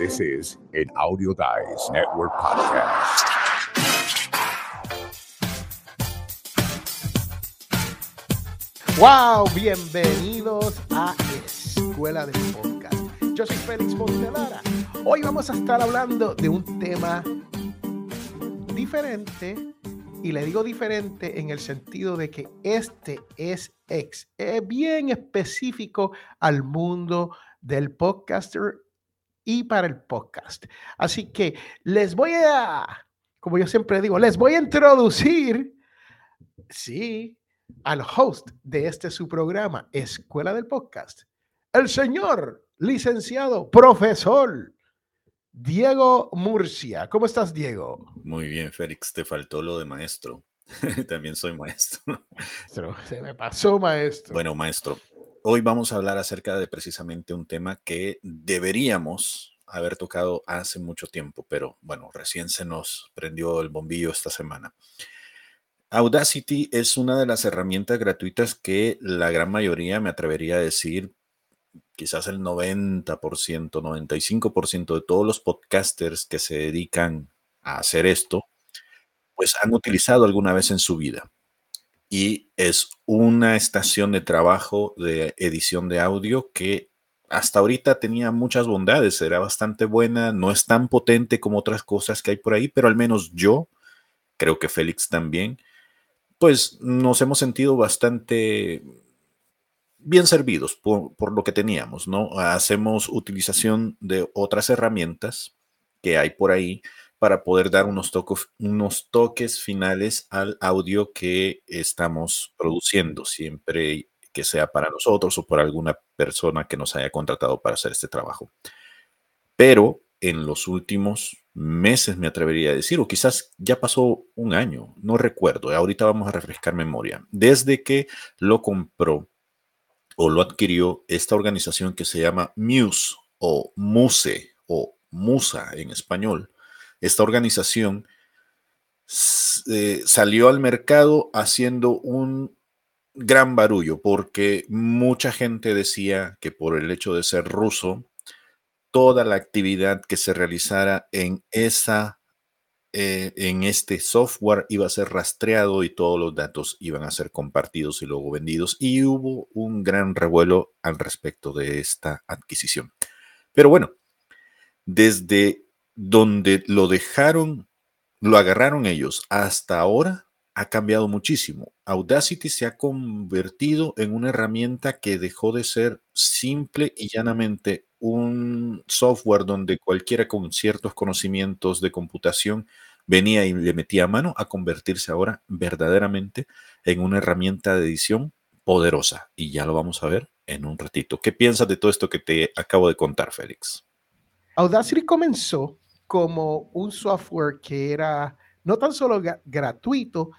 This is an Audio Guys Network podcast. Wow, bienvenidos a Escuela del Podcast. Yo soy Félix Montelara. Hoy vamos a estar hablando de un tema diferente y le digo diferente en el sentido de que este es ex, es bien específico al mundo del podcaster y para el podcast. Así que les voy a, como yo siempre digo, les voy a introducir, sí, al host de este su programa, Escuela del Podcast, el señor licenciado, profesor Diego Murcia. ¿Cómo estás, Diego? Muy bien, Félix. Te faltó lo de maestro. También soy maestro. Se me pasó, maestro. Bueno, maestro, hoy vamos a hablar acerca de precisamente un tema que deberíamos haber tocado hace mucho tiempo, pero bueno, recién se nos prendió el bombillo esta semana. Audacity es una de las herramientas gratuitas que la gran mayoría, me atrevería a decir, quizás el 90%, 95% de todos los podcasters que se dedican a hacer esto, pues han utilizado alguna vez en su vida y es una estación de trabajo de edición de audio que hasta ahorita tenía muchas bondades, era bastante buena, no es tan potente como otras cosas que hay por ahí, pero al menos yo, creo que Félix también, pues nos hemos sentido bastante bien servidos por, por lo que teníamos, ¿no? Hacemos utilización de otras herramientas que hay por ahí para poder dar unos, toques finales al audio que estamos produciendo, siempre que sea para nosotros o por alguna persona que nos haya contratado para hacer este trabajo. Pero en los últimos meses, me atrevería a decir, o quizás ya pasó un año, no recuerdo, ahorita vamos a refrescar memoria, desde que lo compró o lo adquirió esta organización que se llama Muse o Muse o Musa en español, esta organización eh, salió al mercado haciendo un gran barullo porque mucha gente decía que por el hecho de ser ruso, toda la actividad que se realizara en esa eh, en este software iba a ser rastreado y todos los datos iban a ser compartidos y luego vendidos y hubo un gran revuelo al respecto de esta adquisición. Pero bueno, desde donde lo dejaron, lo agarraron ellos hasta ahora, ha cambiado muchísimo. Audacity se ha convertido en una herramienta que dejó de ser simple y llanamente un software donde cualquiera con ciertos conocimientos de computación venía y le metía mano a convertirse ahora verdaderamente en una herramienta de edición poderosa. Y ya lo vamos a ver en un ratito. ¿Qué piensas de todo esto que te acabo de contar, Félix? Audacity comenzó como un software que era no tan solo gratuito,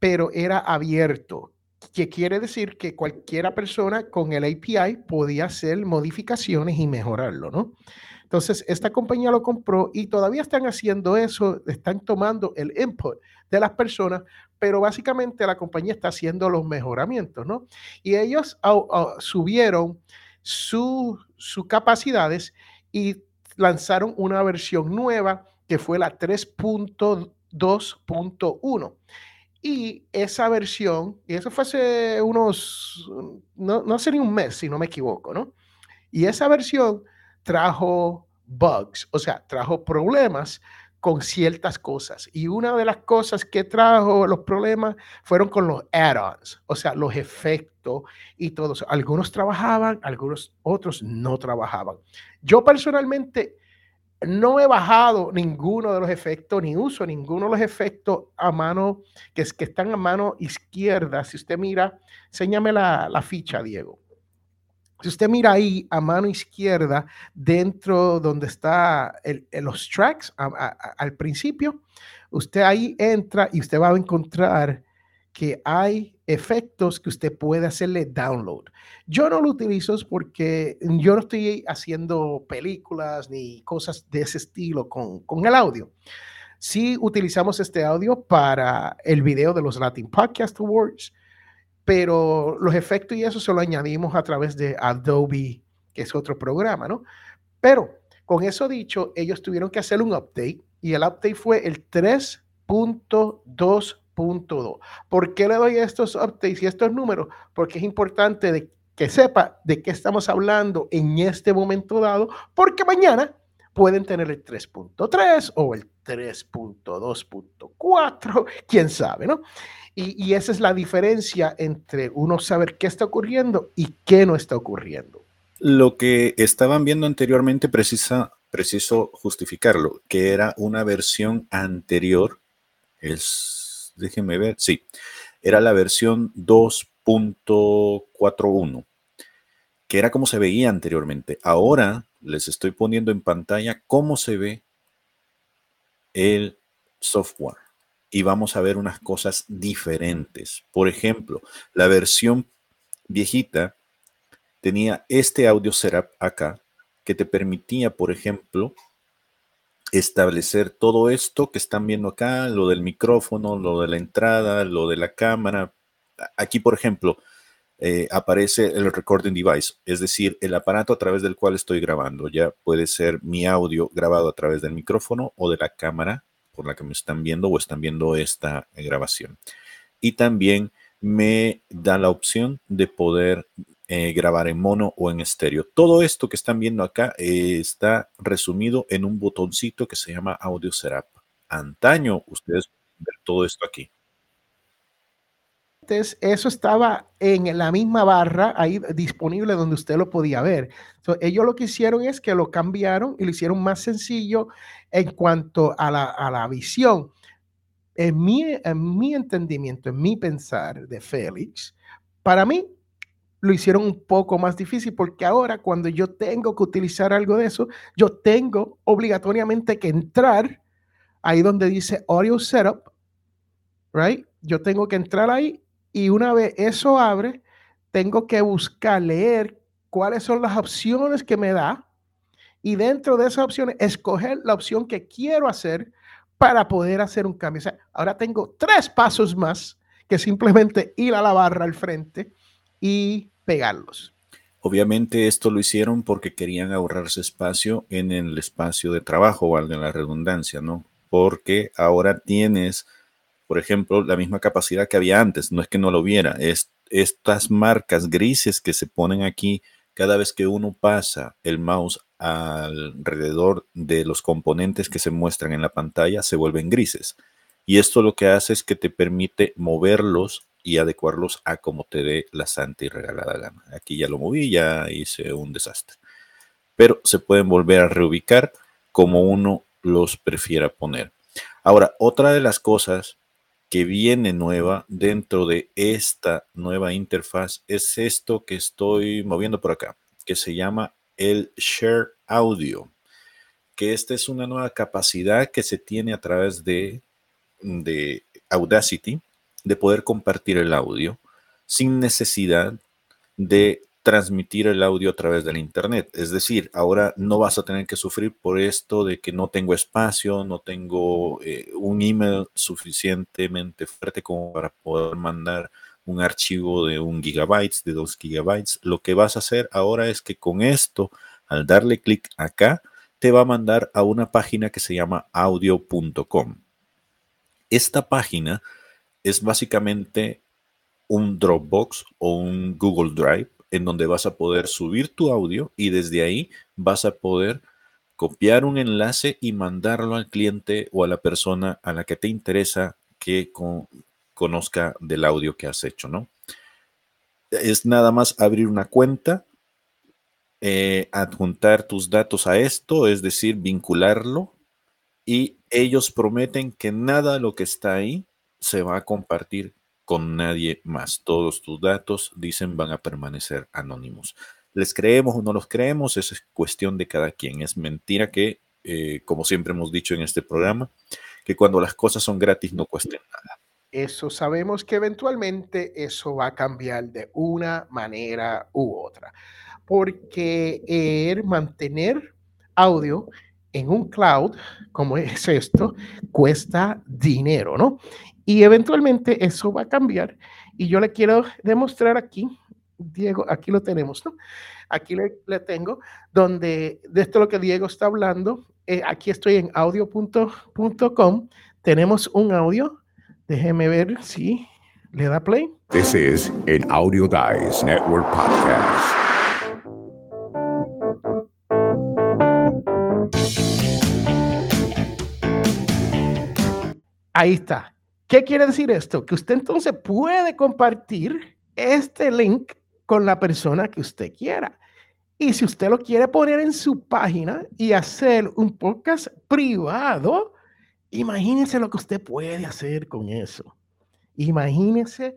pero era abierto, que quiere decir que cualquiera persona con el API podía hacer modificaciones y mejorarlo, ¿no? Entonces, esta compañía lo compró y todavía están haciendo eso, están tomando el input de las personas, pero básicamente la compañía está haciendo los mejoramientos, ¿no? Y ellos subieron sus capacidades y lanzaron una versión nueva que fue la 3.2.1. Y esa versión, y eso fue hace unos, no, no hace ni un mes, si no me equivoco, ¿no? Y esa versión trajo bugs, o sea, trajo problemas con ciertas cosas. Y una de las cosas que trajo los problemas fueron con los add-ons, o sea, los efectos y todos. Algunos trabajaban, algunos otros no trabajaban. Yo personalmente no he bajado ninguno de los efectos, ni uso ninguno de los efectos a mano, que, es, que están a mano izquierda. Si usted mira, enséñame la, ficha, Diego. Si usted mira ahí a mano izquierda, dentro donde está los tracks al principio, usted ahí entra y usted va a encontrar que hay efectos que usted puede hacerle download. Yo no lo utilizo porque yo no estoy haciendo películas ni cosas de ese estilo con, con el audio. Sí utilizamos este audio para el video de los Latin Podcast Awards, pero los efectos y eso se lo añadimos a través de Adobe, que es otro programa, ¿no? Pero Con eso dicho, ellos tuvieron que hacer un update y el update fue el 3.2.2. ¿Por qué le doy estos updates y estos números? Porque es importante de que sepa de qué estamos hablando en este momento dado, porque mañana pueden tener el 3.3 o el 3.2.4, quién sabe, ¿no? Y, esa es la diferencia entre uno saber qué está ocurriendo y qué no está ocurriendo. Lo que estaban viendo anteriormente precisa, preciso justificarlo, que era una versión anterior, es, déjenme ver, sí, era la versión 2.41, que era como se veía anteriormente. Ahora les estoy poniendo en pantalla cómo se ve el software y vamos a ver unas cosas diferentes. Por ejemplo, la versión viejita tenía este audio setup acá que te permitía, por ejemplo, establecer todo esto que están viendo acá, lo del micrófono, lo de la entrada, lo de la cámara. Aquí, por ejemplo, eh, aparece el recording device, es decir, el aparato a través del cual estoy grabando. Ya puede ser mi audio grabado a través del micrófono o de la cámara por la que me están viendo o están viendo esta grabación. Y también me da la opción de poder eh, grabar en mono o en estéreo. Todo esto que están viendo acá eh, está resumido en un botoncito que se llama Audio Setup. Antaño, ustedes ver todo esto aquí eso estaba en la misma barra ahí disponible donde usted lo podía ver. ellos lo que hicieron es que lo cambiaron y lo hicieron más sencillo en cuanto a la, visión. En mi, en mi entendimiento, en mi pensar de Félix, para mí lo hicieron un poco más difícil porque ahora cuando yo tengo que utilizar algo de eso, yo tengo obligatoriamente que entrar ahí donde dice Audio Setup, right? Yo tengo que entrar ahí y una vez eso abre, tengo que buscar, leer cuáles son las opciones que me da y dentro de esas opciones escoger la opción que quiero hacer para poder hacer un cambio. O sea, ahora tengo tres pasos más que simplemente ir a la barra al frente y pegarlos. Obviamente esto lo hicieron porque querían ahorrarse espacio en el espacio de trabajo, valga la redundancia, ¿no? Porque ahora tienes por ejemplo, la misma capacidad que había antes. No es que no lo viera, es estas marcas grises que se ponen aquí cada vez que uno pasa el mouse alrededor de los componentes que se muestran en la pantalla, se vuelven grises. Y esto lo que hace es que te permite moverlos y adecuarlos a como te dé la santa y regalada gana. Aquí ya lo moví, ya hice un desastre. Pero se pueden volver a reubicar como uno los prefiera poner. Ahora, otra de las cosas que viene nueva dentro de esta nueva interfaz es esto que estoy moviendo por acá, que se llama el Share Audio, que esta es una nueva capacidad que se tiene a través de, de Audacity de poder compartir el audio sin necesidad de transmitir el audio a través del Internet. Es decir, ahora no vas a tener que sufrir por esto de que no tengo espacio, no tengo eh, un email suficientemente fuerte como para poder mandar un archivo de un gigabytes, de dos gigabytes. Lo que vas a hacer ahora es que con esto, al darle clic acá, te va a mandar a una página que se llama audio.com. Esta página es básicamente un Dropbox o un Google Drive en donde vas a poder subir tu audio y desde ahí vas a poder copiar un enlace y mandarlo al cliente o a la persona a la que te interesa que conozca del audio que has hecho, ¿no? Es nada más abrir una cuenta, eh, adjuntar tus datos a esto, es decir, vincularlo y ellos prometen que nada de lo que está ahí se va a compartir con nadie más. Todos tus datos, dicen, van a permanecer anónimos. ¿Les creemos o no los creemos? Es cuestión de cada quien. Es mentira que, eh, como siempre hemos dicho en este programa, que cuando las cosas son gratis no cuesten nada. Eso sabemos que eventualmente eso va a cambiar de una manera u otra. Porque el mantener audio en un cloud como es esto cuesta dinero, ¿no? Y eventualmente eso va a cambiar. Y yo le quiero demostrar aquí Diego, aquí lo tenemos, ¿no? Aquí le, tengo, donde de esto lo que Diego está hablando, eh, aquí estoy en audio.com, tenemos un audio, déjeme ver si le da play. This is an Audio Guys Network podcast. Ahí está. ¿Qué quiere decir esto? Que usted entonces puede compartir este link con la persona que usted quiera. Y si usted lo quiere poner en su página y hacer un podcast privado, imagínese lo que usted puede hacer con eso. Imagínese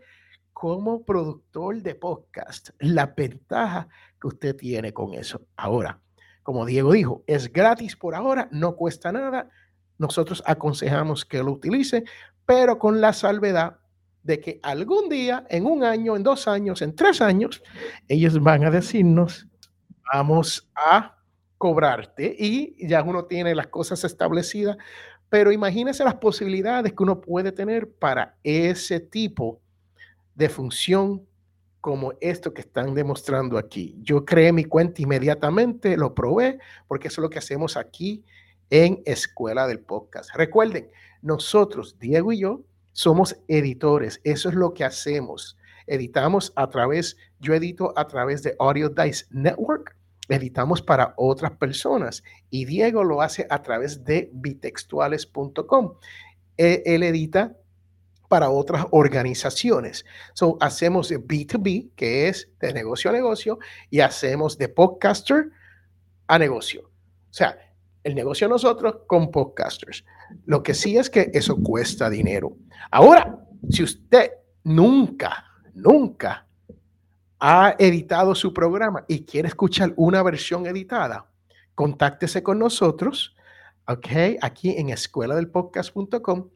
como productor de podcast la ventaja que usted tiene con eso. Ahora, como Diego dijo, es gratis por ahora, no cuesta nada. Nosotros aconsejamos que lo utilice, pero con la salvedad de que algún día, en un año, en dos años, en tres años, ellos van a decirnos, vamos a cobrarte y ya uno tiene las cosas establecidas, pero imagínese las posibilidades que uno puede tener para ese tipo de función como esto que están demostrando aquí. Yo creé mi cuenta inmediatamente, lo probé, porque eso es lo que hacemos aquí en Escuela del Podcast. Recuerden, nosotros, Diego y yo, somos editores. Eso es lo que hacemos. Editamos a través, yo edito a través de Audio Dice Network editamos para otras personas y Diego lo hace a través de bitextuales.com. E, él, edita para otras organizaciones. So, hacemos de B2B, que es de negocio a negocio, y hacemos de podcaster a negocio. O sea, negocio nosotros con podcasters. Lo que sí es que eso cuesta dinero. Ahora, si usted nunca, nunca ha editado su programa y quiere escuchar una versión editada, contáctese con nosotros, ¿ok? Aquí en escuela del podcast.com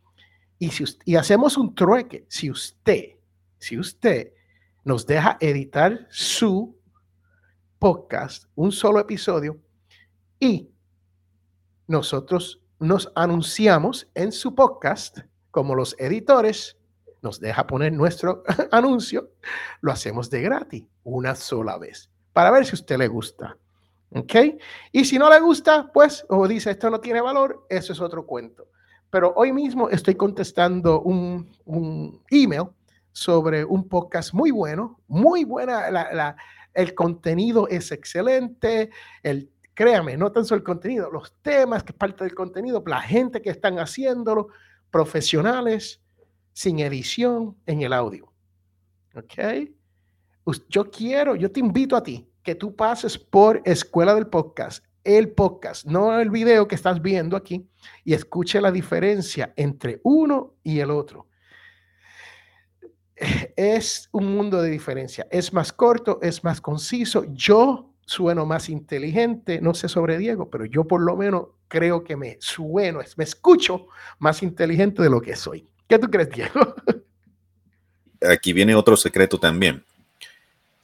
y, si y hacemos un trueque. Si usted, si usted nos deja editar su podcast, un solo episodio, y nosotros nos anunciamos en su podcast como los editores, nos deja poner nuestro anuncio, lo hacemos de gratis una sola vez para ver si usted le gusta. ¿Ok? Y si no le gusta, pues, o dice esto no tiene valor, eso es otro cuento. Pero hoy mismo estoy contestando un, un email sobre un podcast muy bueno, muy buena, la, el contenido es excelente, el, créame, no tan solo el contenido, los temas que es parte del contenido, la gente que están haciéndolo, profesionales, sin edición en el audio. ¿Ok? Yo quiero, yo te invito a ti que tú pases por Escuela del Podcast, el podcast, no el video que estás viendo aquí, y escuche la diferencia entre uno y el otro. Es un mundo de diferencia. Es más corto, es más conciso. Yo sueno más inteligente, no sé sobre Diego, pero yo por lo menos creo que me sueno, me escucho más inteligente de lo que soy. ¿Qué tú crees, Diego? Aquí viene otro secreto también.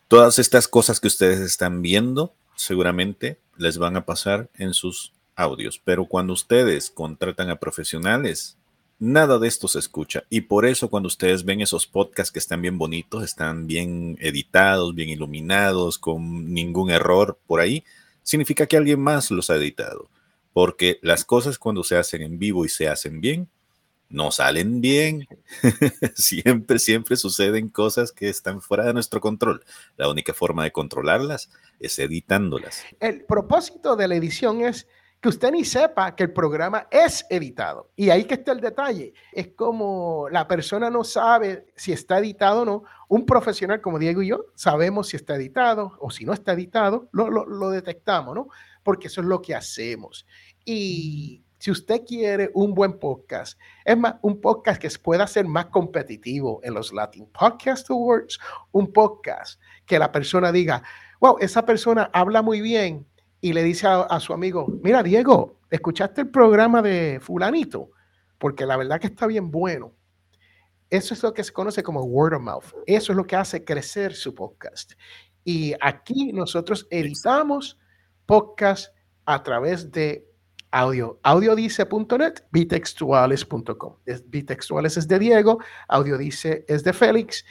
Todas estas cosas que ustedes están viendo, seguramente les van a pasar en sus audios, pero cuando ustedes contratan a profesionales, nada de esto se escucha. Y por eso cuando ustedes ven esos podcasts que están bien bonitos, están bien editados, bien iluminados, con ningún error por ahí, significa que alguien más los ha editado. Porque las cosas cuando se hacen en vivo y se hacen bien, no salen bien. siempre, siempre suceden cosas que están fuera de nuestro control. La única forma de controlarlas es editándolas. El propósito de la edición es que usted ni sepa que el programa es editado. Y ahí que está el detalle. Es como la persona no sabe si está editado o no. Un profesional como Diego y yo sabemos si está editado o si no está editado, lo, lo, detectamos, ¿no? Porque eso es lo que hacemos. Y si usted quiere un buen podcast, es más, un podcast que pueda ser más competitivo en los Latin Podcast Awards, un podcast que la persona diga, wow, esa persona habla muy bien y le dice a, su amigo, mira, Diego, ¿escuchaste el programa de fulanito? Porque la verdad que está bien bueno. Eso es lo que se conoce como word of mouth. Eso es lo que hace crecer su podcast. Y aquí nosotros editamos podcast a través de audio. Audiodice.net, bitextuales.com. Bitextuales es de Diego, Audiodice es de Félix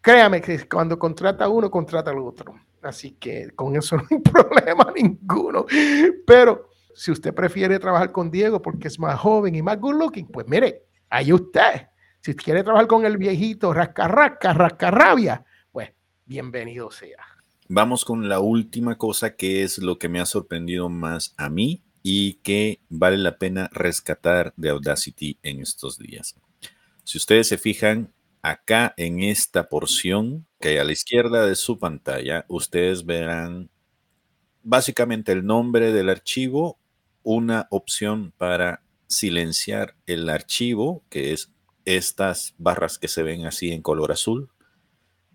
créame que cuando contrata uno, contrata al otro. Así que con eso no hay problema ninguno. Pero si usted prefiere trabajar con Diego porque es más joven y más good looking, pues mire, ahí usted. Si quiere trabajar con el viejito rasca, rasca, rasca rabia, pues bienvenido sea. Vamos con la última cosa que es lo que me ha sorprendido más a mí y que vale la pena rescatar de Audacity en estos días. Si ustedes se fijan acá en esta porción que hay a la izquierda de su pantalla, ustedes verán básicamente el nombre del archivo, una opción para silenciar el archivo, que es estas barras que se ven así en color azul,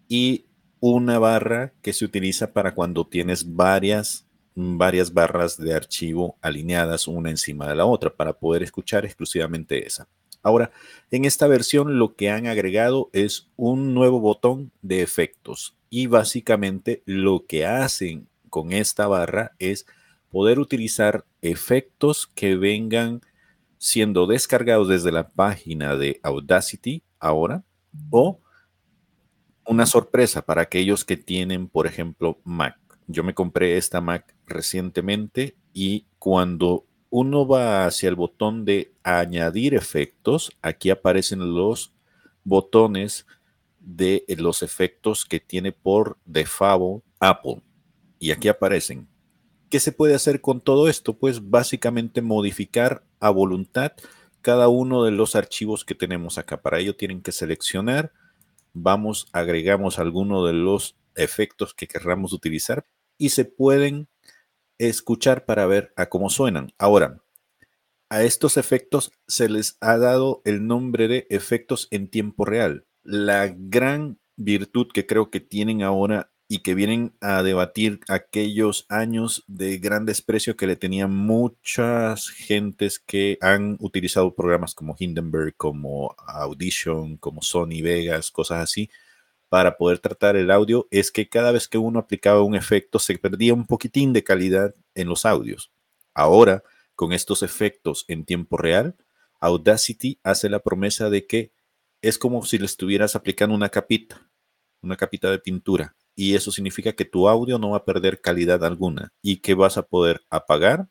y una barra que se utiliza para cuando tienes varias, varias barras de archivo alineadas una encima de la otra para poder escuchar exclusivamente esa. Ahora, en esta versión lo que han agregado es un nuevo botón de efectos y básicamente lo que hacen con esta barra es poder utilizar efectos que vengan siendo descargados desde la página de Audacity ahora o una sorpresa para aquellos que tienen, por ejemplo, Mac. Yo me compré esta Mac recientemente y cuando uno va hacia el botón de añadir efectos, aquí aparecen los botones de los efectos que tiene por default Apple y aquí aparecen. ¿Qué se puede hacer con todo esto? Pues básicamente modificar a voluntad cada uno de los archivos que tenemos acá. Para ello tienen que seleccionar, vamos, agregamos alguno de los efectos que querramos utilizar y se pueden escuchar para ver a cómo suenan. Ahora, a estos efectos se les ha dado el nombre de efectos en tiempo real. La gran virtud que creo que tienen ahora y que vienen a debatir aquellos años de gran desprecio que le tenían muchas gentes que han utilizado programas como Hindenburg, como Audition, como Sony Vegas, cosas así, para poder tratar el audio, es que cada vez que uno aplicaba un efecto se perdía un poquitín de calidad en los audios. Ahora, con estos efectos en tiempo real, Audacity hace la promesa de que es como si le estuvieras aplicando una capita, una capita de pintura y eso significa que tu audio no va a perder calidad alguna y que vas a poder apagar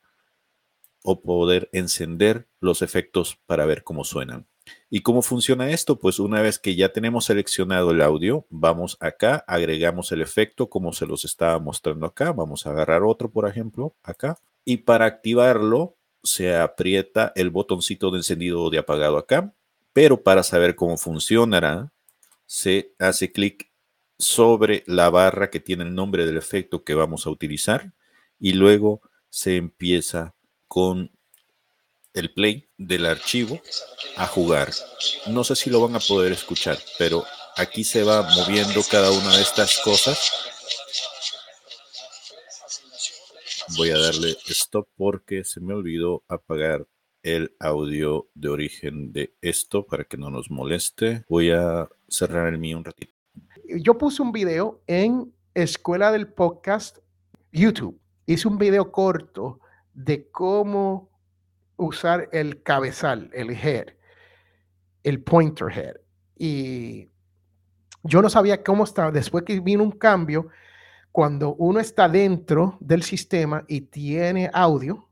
o poder encender los efectos para ver cómo suenan. ¿Y cómo funciona esto? Pues una vez que ya tenemos seleccionado el audio, vamos acá, agregamos el efecto como se los estaba mostrando acá. Vamos a agarrar otro, por ejemplo, acá. Y para activarlo, se aprieta el botoncito de encendido o de apagado acá. Pero para saber cómo funcionará, se hace clic sobre la barra que tiene el nombre del efecto que vamos a utilizar y luego se empieza con el play del archivo a jugar. No sé si lo van a poder escuchar, pero aquí se va moviendo cada una de estas cosas. Voy a darle stop porque se me olvidó apagar el audio de origen de esto para que no nos moleste. Voy a cerrar el mío un ratito yo puse un video en Escuela del Podcast YouTube. Hice un video corto de cómo usar el cabezal, el head, el pointer head. Y yo no sabía cómo estaba. Después que vino un cambio, cuando uno está dentro del sistema y tiene audio,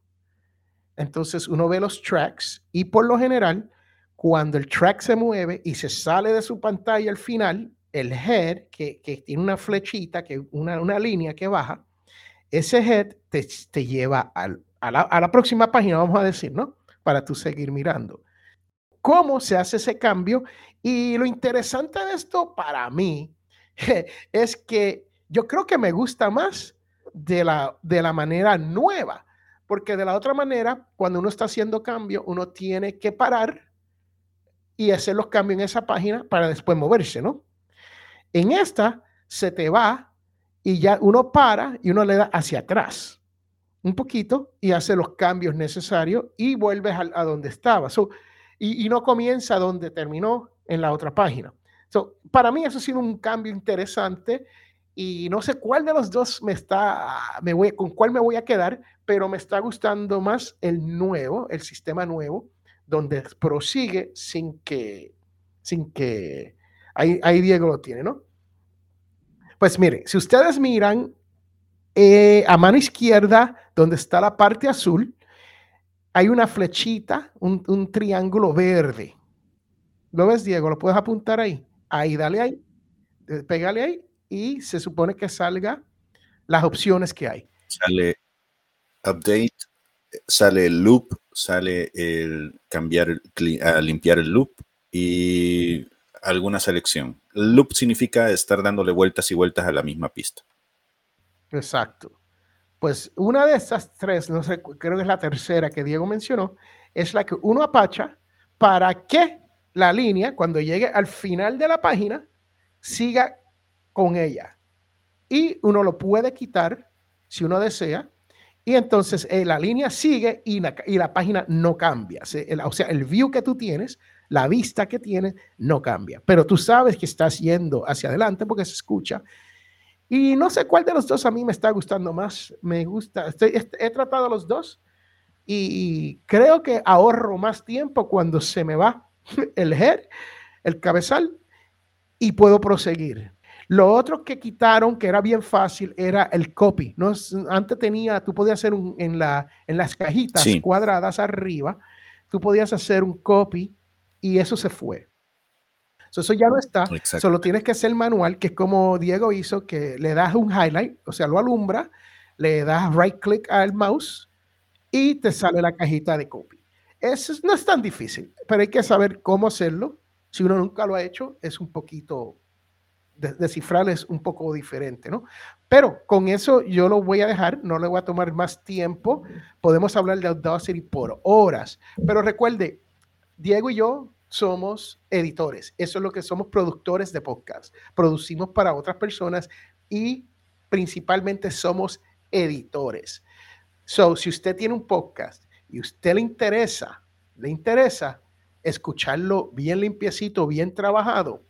entonces uno ve los tracks y por lo general, cuando el track se mueve y se sale de su pantalla al final, el head, que, tiene una flechita, que una, una, línea que baja, ese head te, te lleva a, la, a, la, próxima página, vamos a decir, ¿no? Para tú seguir mirando. ¿Cómo se hace ese cambio? Y lo interesante de esto para mí es que yo creo que me gusta más de la, de la manera nueva, porque de la otra manera, cuando uno está haciendo cambio, uno tiene que parar y hacer los cambios en esa página para después moverse, ¿no? En esta se te va y ya uno para y uno le da hacia atrás un poquito y hace los cambios necesarios y vuelves a, donde estaba. y, no comienza donde terminó en la otra página. para mí eso ha sido un cambio interesante y no sé cuál de los dos me está, me voy, con cuál me voy a quedar, pero me está gustando más el nuevo, el sistema nuevo, donde prosigue sin que, sin que Ahí, Diego lo tiene, ¿no? Pues mire, si ustedes miran eh, a mano izquierda, donde está la parte azul, hay una flechita, un, un triángulo verde. ¿Lo ves, Diego? ¿Lo puedes apuntar ahí? Ahí, dale ahí, eh, pégale ahí y se supone que salga las opciones que hay. Sale update, sale el loop, sale el cambiar, limpiar el loop y alguna selección. loop significa estar dándole vueltas y vueltas a la misma pista. Exacto. Pues una de estas tres, no sé, creo que es la tercera que Diego mencionó, es la que uno apacha para que la línea, cuando llegue al final de la página, siga con ella. Y uno lo puede quitar si uno desea. Y entonces eh, la línea sigue y la, página no cambia. o sea, el view que tú tienes, la vista que tienes, no cambia. Pero tú sabes que estás yendo hacia adelante porque se escucha y no sé cuál de los dos a mí me está gustando más. Me gusta, estoy, he, tratado los dos y creo que ahorro más tiempo cuando se me va el head, el cabezal, y puedo proseguir. Lo otro que quitaron, que era bien fácil, era el copy. ¿no? Antes tenía, tú podías hacer un, en, la, en las cajitas cuadradas arriba, tú podías hacer un copy y eso se fue eso ya no está. Solo tienes que hacer manual, que es como Diego hizo, que le das un highlight, o sea, lo alumbra, le das right click al mouse y te sale la cajita de copy. Eso no es tan difícil, pero hay que saber cómo hacerlo. Si uno nunca lo ha hecho, es un poquito, descifrar es un poco diferente, ¿no? Pero con eso yo lo voy a dejar, no le voy a tomar más tiempo. Podemos hablar de Audacity por horas, pero recuerde, Diego y yo somos editores. Eso es lo que somos productores de podcast. Producimos para otras personas y principalmente somos editores. So, si usted tiene un podcast y usted le interesa, le interesa escucharlo bien limpiecito, bien trabajado,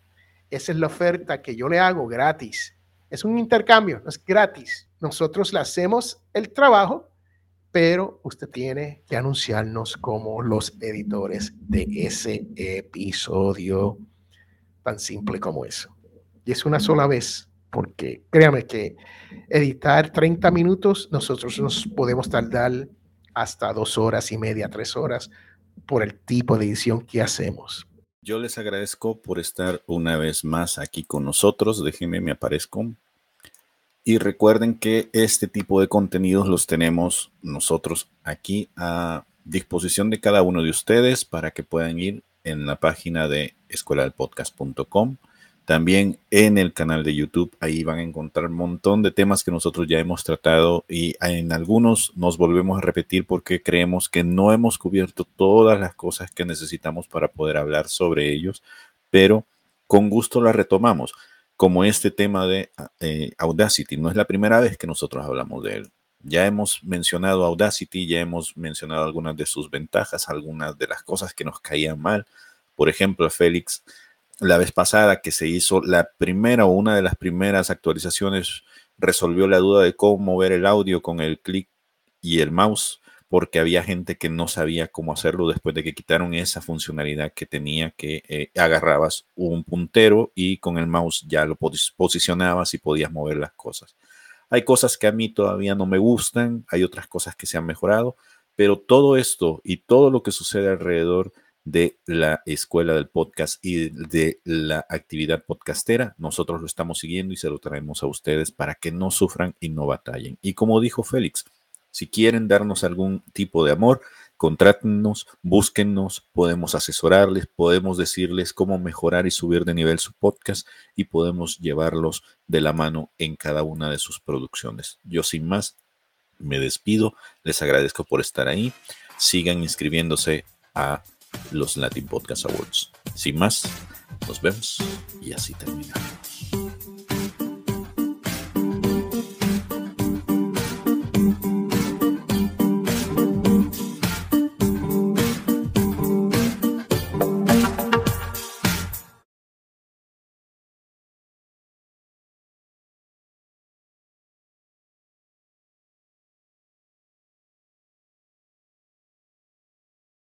esa es la oferta que yo le hago gratis. Es un intercambio, es gratis. Nosotros le hacemos el trabajo pero usted tiene que anunciarnos como los editores de ese episodio tan simple como eso. Y es una sola vez, porque créame que editar 30 minutos, nosotros nos podemos tardar hasta dos horas y media, tres horas por el tipo de edición que hacemos. Yo les agradezco por estar una vez más aquí con nosotros. Déjenme, me aparezco y recuerden que este tipo de contenidos los tenemos nosotros aquí a disposición de cada uno de ustedes para que puedan ir en la página de escueladelpodcast.com. También en el canal de YouTube, ahí van a encontrar un montón de temas que nosotros ya hemos tratado y en algunos nos volvemos a repetir porque creemos que no hemos cubierto todas las cosas que necesitamos para poder hablar sobre ellos, pero con gusto las retomamos como este tema de eh, Audacity. No es la primera vez que nosotros hablamos de él. Ya hemos mencionado Audacity, ya hemos mencionado algunas de sus ventajas, algunas de las cosas que nos caían mal. Por ejemplo, Félix, la vez pasada que se hizo la primera o una de las primeras actualizaciones, resolvió la duda de cómo mover el audio con el clic y el mouse porque había gente que no sabía cómo hacerlo después de que quitaron esa funcionalidad que tenía que eh, agarrabas un puntero y con el mouse ya lo posicionabas y podías mover las cosas. Hay cosas que a mí todavía no me gustan, hay otras cosas que se han mejorado, pero todo esto y todo lo que sucede alrededor de la escuela del podcast y de la actividad podcastera, nosotros lo estamos siguiendo y se lo traemos a ustedes para que no sufran y no batallen. Y como dijo Félix, si quieren darnos algún tipo de amor, contrátenos, búsquennos, podemos asesorarles, podemos decirles cómo mejorar y subir de nivel su podcast y podemos llevarlos de la mano en cada una de sus producciones. Yo sin más, me despido, les agradezco por estar ahí, sigan inscribiéndose a los Latin Podcast Awards. Sin más, nos vemos y así terminamos.